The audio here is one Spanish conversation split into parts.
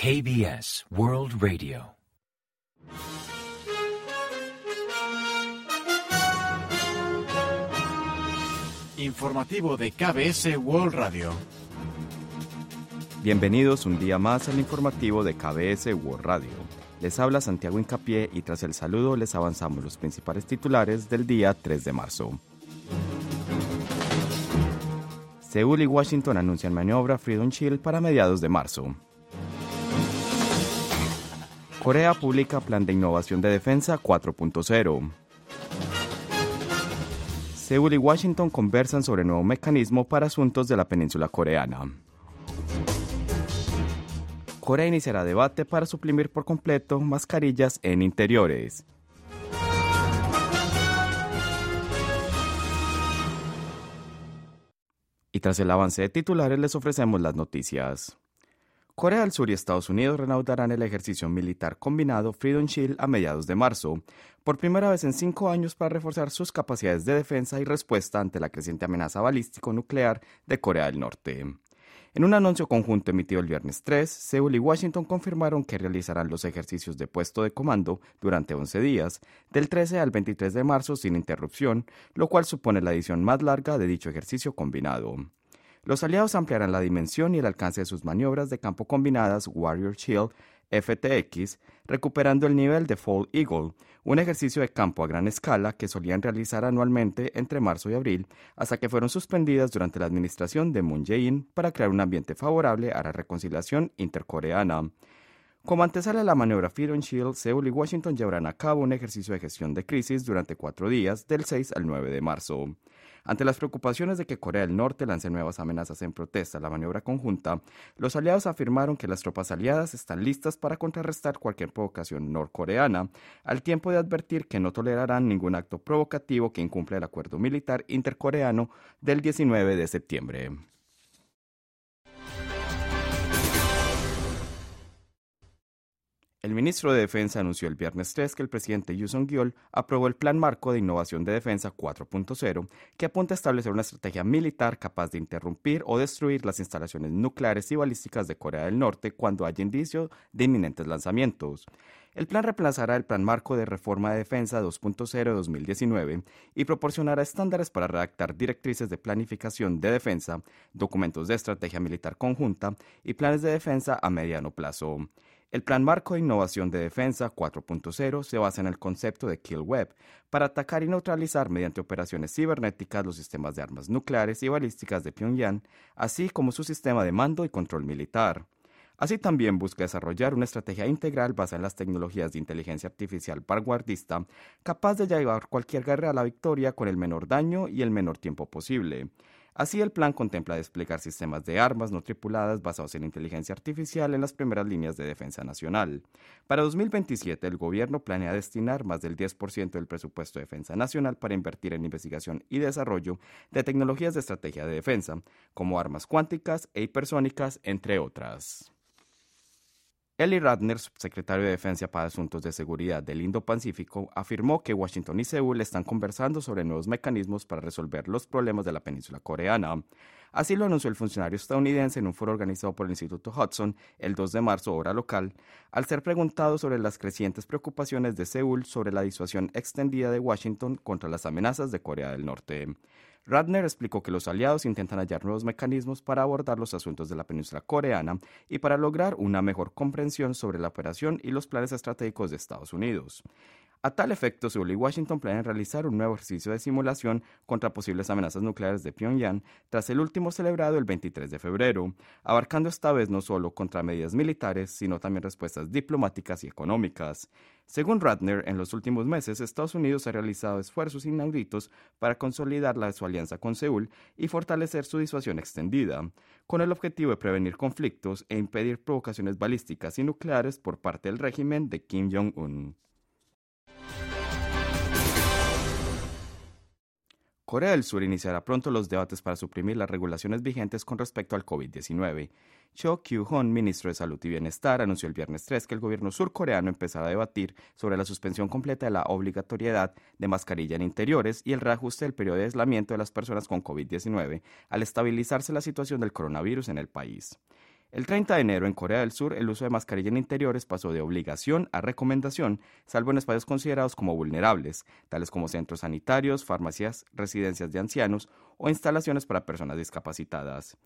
KBS World Radio. Informativo de KBS World Radio. Bienvenidos un día más al informativo de KBS World Radio. Les habla Santiago Incapié y tras el saludo les avanzamos los principales titulares del día 3 de marzo. Seúl y Washington anuncian maniobra Freedom Shield para mediados de marzo. Corea publica plan de innovación de defensa 4.0. Seúl y Washington conversan sobre nuevo mecanismo para asuntos de la península coreana. Corea iniciará debate para suprimir por completo mascarillas en interiores. Y tras el avance de titulares les ofrecemos las noticias. Corea del Sur y Estados Unidos reanudarán el ejercicio militar combinado Freedom Shield a mediados de marzo, por primera vez en cinco años para reforzar sus capacidades de defensa y respuesta ante la creciente amenaza balístico-nuclear de Corea del Norte. En un anuncio conjunto emitido el viernes 3, Seúl y Washington confirmaron que realizarán los ejercicios de puesto de comando durante 11 días, del 13 al 23 de marzo sin interrupción, lo cual supone la edición más larga de dicho ejercicio combinado. Los aliados ampliarán la dimensión y el alcance de sus maniobras de campo combinadas Warrior Shield FTX, recuperando el nivel de Fall Eagle, un ejercicio de campo a gran escala que solían realizar anualmente entre marzo y abril, hasta que fueron suspendidas durante la administración de Moon Jae-in para crear un ambiente favorable a la reconciliación intercoreana. Como antesala a la maniobra Freedom Shield, Seúl y Washington llevarán a cabo un ejercicio de gestión de crisis durante cuatro días, del 6 al 9 de marzo. Ante las preocupaciones de que Corea del Norte lance nuevas amenazas en protesta a la maniobra conjunta, los aliados afirmaron que las tropas aliadas están listas para contrarrestar cualquier provocación norcoreana, al tiempo de advertir que no tolerarán ningún acto provocativo que incumpla el acuerdo militar intercoreano del 19 de septiembre. El ministro de Defensa anunció el viernes 3 que el presidente Yoon Song-yeol aprobó el Plan Marco de Innovación de Defensa 4.0, que apunta a establecer una estrategia militar capaz de interrumpir o destruir las instalaciones nucleares y balísticas de Corea del Norte cuando haya indicio de inminentes lanzamientos. El plan reemplazará el Plan Marco de Reforma de Defensa 2.0 de 2019 y proporcionará estándares para redactar directrices de planificación de defensa, documentos de estrategia militar conjunta y planes de defensa a mediano plazo. El Plan Marco de Innovación de Defensa 4.0 se basa en el concepto de Kill Web para atacar y neutralizar mediante operaciones cibernéticas los sistemas de armas nucleares y balísticas de Pyongyang, así como su sistema de mando y control militar. Así también busca desarrollar una estrategia integral basada en las tecnologías de inteligencia artificial vanguardista, capaz de llevar cualquier guerra a la victoria con el menor daño y el menor tiempo posible. Así, el plan contempla desplegar sistemas de armas no tripuladas basados en inteligencia artificial en las primeras líneas de defensa nacional. Para 2027, el gobierno planea destinar más del 10% del presupuesto de defensa nacional para invertir en investigación y desarrollo de tecnologías de estrategia de defensa, como armas cuánticas e hipersónicas, entre otras. Eli Radner, subsecretario de Defensa para Asuntos de Seguridad del Indo-Pacífico, afirmó que Washington y Seúl están conversando sobre nuevos mecanismos para resolver los problemas de la península coreana. Así lo anunció el funcionario estadounidense en un foro organizado por el Instituto Hudson el 2 de marzo, hora local, al ser preguntado sobre las crecientes preocupaciones de Seúl sobre la disuasión extendida de Washington contra las amenazas de Corea del Norte. Radner explicó que los aliados intentan hallar nuevos mecanismos para abordar los asuntos de la península coreana y para lograr una mejor comprensión sobre la operación y los planes estratégicos de Estados Unidos. A tal efecto, Seúl y Washington planean realizar un nuevo ejercicio de simulación contra posibles amenazas nucleares de Pyongyang tras el último celebrado el 23 de febrero, abarcando esta vez no solo contra medidas militares, sino también respuestas diplomáticas y económicas. Según Radner, en los últimos meses Estados Unidos ha realizado esfuerzos inauditos para consolidar la, su alianza con Seúl y fortalecer su disuasión extendida, con el objetivo de prevenir conflictos e impedir provocaciones balísticas y nucleares por parte del régimen de Kim Jong-un. Corea del Sur iniciará pronto los debates para suprimir las regulaciones vigentes con respecto al COVID-19. Cho Kyu-hon, ministro de Salud y Bienestar, anunció el viernes 3 que el gobierno surcoreano empezará a debatir sobre la suspensión completa de la obligatoriedad de mascarilla en interiores y el reajuste del periodo de aislamiento de las personas con COVID-19 al estabilizarse la situación del coronavirus en el país. El 30 de enero en Corea del Sur el uso de mascarilla en interiores pasó de obligación a recomendación, salvo en espacios considerados como vulnerables, tales como centros sanitarios, farmacias, residencias de ancianos o instalaciones para personas discapacitadas.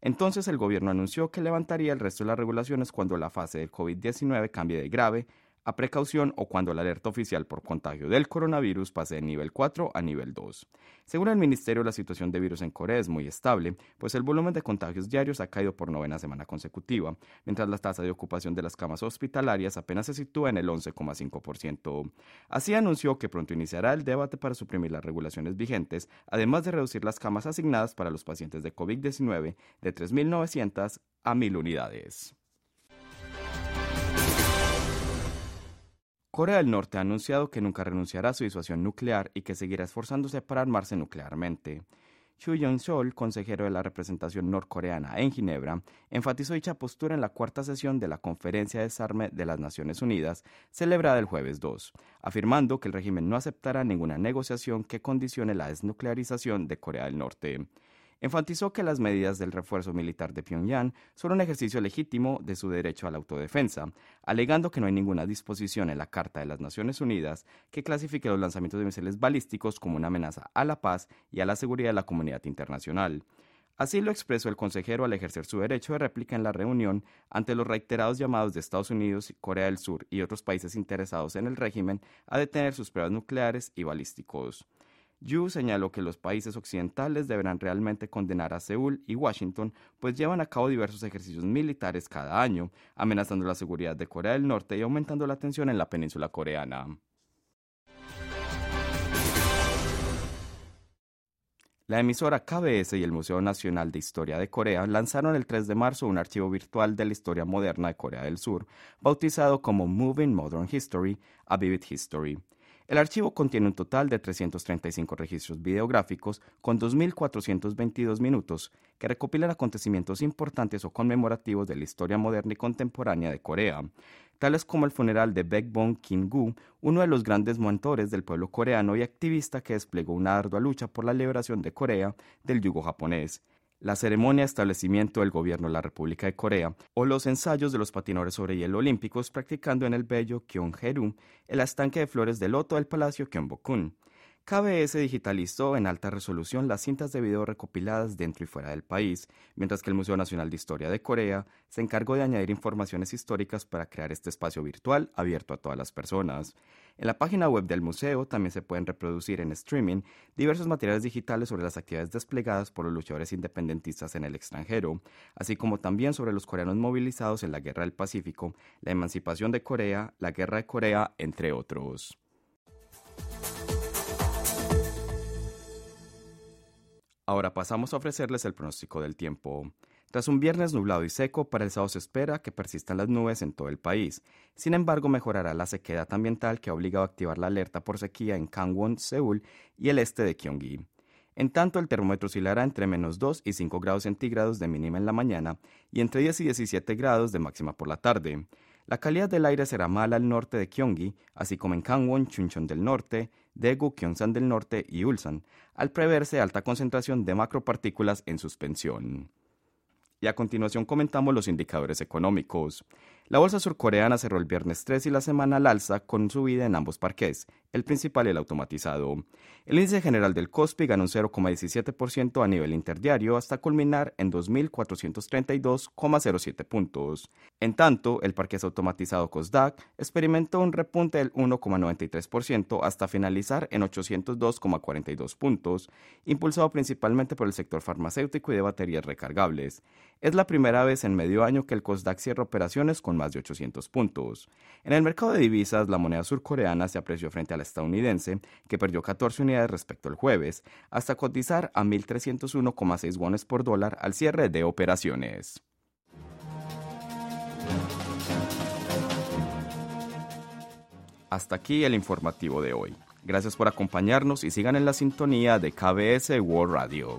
Entonces el gobierno anunció que levantaría el resto de las regulaciones cuando la fase del COVID-19 cambie de grave a precaución o cuando la alerta oficial por contagio del coronavirus pase de nivel 4 a nivel 2. Según el ministerio, la situación de virus en Corea es muy estable, pues el volumen de contagios diarios ha caído por novena semana consecutiva, mientras la tasa de ocupación de las camas hospitalarias apenas se sitúa en el 11,5%. Así anunció que pronto iniciará el debate para suprimir las regulaciones vigentes, además de reducir las camas asignadas para los pacientes de COVID-19 de 3.900 a 1.000 unidades. Corea del Norte ha anunciado que nunca renunciará a su disuasión nuclear y que seguirá esforzándose para armarse nuclearmente. Chu Yong-sol, consejero de la representación norcoreana en Ginebra, enfatizó dicha postura en la cuarta sesión de la Conferencia de Desarme de las Naciones Unidas, celebrada el jueves 2, afirmando que el régimen no aceptará ninguna negociación que condicione la desnuclearización de Corea del Norte enfatizó que las medidas del refuerzo militar de Pyongyang son un ejercicio legítimo de su derecho a la autodefensa, alegando que no hay ninguna disposición en la Carta de las Naciones Unidas que clasifique los lanzamientos de misiles balísticos como una amenaza a la paz y a la seguridad de la comunidad internacional. Así lo expresó el consejero al ejercer su derecho de réplica en la reunión ante los reiterados llamados de Estados Unidos, Corea del Sur y otros países interesados en el régimen a detener sus pruebas nucleares y balísticos. Yu señaló que los países occidentales deberán realmente condenar a Seúl y Washington, pues llevan a cabo diversos ejercicios militares cada año, amenazando la seguridad de Corea del Norte y aumentando la tensión en la península coreana. La emisora KBS y el Museo Nacional de Historia de Corea lanzaron el 3 de marzo un archivo virtual de la historia moderna de Corea del Sur, bautizado como Moving Modern History, A Vivid History. El archivo contiene un total de 335 registros videográficos con 2.422 minutos que recopilan acontecimientos importantes o conmemorativos de la historia moderna y contemporánea de Corea, tales como el funeral de Baekbong Kim-gu, uno de los grandes mentores del pueblo coreano y activista que desplegó una ardua lucha por la liberación de Corea del yugo japonés, la ceremonia de establecimiento del gobierno de la República de Corea o los ensayos de los patinadores sobre hielo olímpicos practicando en el bello Gyeongheru, el estanque de flores de loto del Palacio Gyeongbokgung. KBS digitalizó en alta resolución las cintas de video recopiladas dentro y fuera del país, mientras que el Museo Nacional de Historia de Corea se encargó de añadir informaciones históricas para crear este espacio virtual abierto a todas las personas. En la página web del museo también se pueden reproducir en streaming diversos materiales digitales sobre las actividades desplegadas por los luchadores independentistas en el extranjero, así como también sobre los coreanos movilizados en la Guerra del Pacífico, la emancipación de Corea, la Guerra de Corea, entre otros. Ahora pasamos a ofrecerles el pronóstico del tiempo. Tras un viernes nublado y seco, para el sábado se espera que persistan las nubes en todo el país. Sin embargo, mejorará la sequedad ambiental que ha obligado a activar la alerta por sequía en Kangwon, Seúl y el este de Gyeonggi. En tanto, el termómetro oscilará entre menos 2 y 5 grados centígrados de mínima en la mañana y entre 10 y 17 grados de máxima por la tarde. La calidad del aire será mala al norte de Gyeonggi, así como en Kangwon, Chuncheon del norte, Daegu, Gyeongsan del norte y Ulsan, al preverse alta concentración de macropartículas en suspensión. Y a continuación comentamos los indicadores económicos. La bolsa surcoreana cerró el viernes 3 y la semana al alza con subida en ambos parques, el principal el automatizado. El índice general del Kospi ganó un 0,17% a nivel interdiario hasta culminar en 2.432,07 puntos. En tanto, el parqués automatizado Kosdaq experimentó un repunte del 1,93% hasta finalizar en 802,42 puntos, impulsado principalmente por el sector farmacéutico y de baterías recargables. Es la primera vez en medio año que el Kosdaq cierra operaciones más de 800 puntos. En el mercado de divisas, la moneda surcoreana se apreció frente a la estadounidense, que perdió 14 unidades respecto al jueves, hasta cotizar a 1.301,6 wones por dólar al cierre de operaciones. Hasta aquí el informativo de hoy. Gracias por acompañarnos y sigan en la sintonía de KBS World Radio.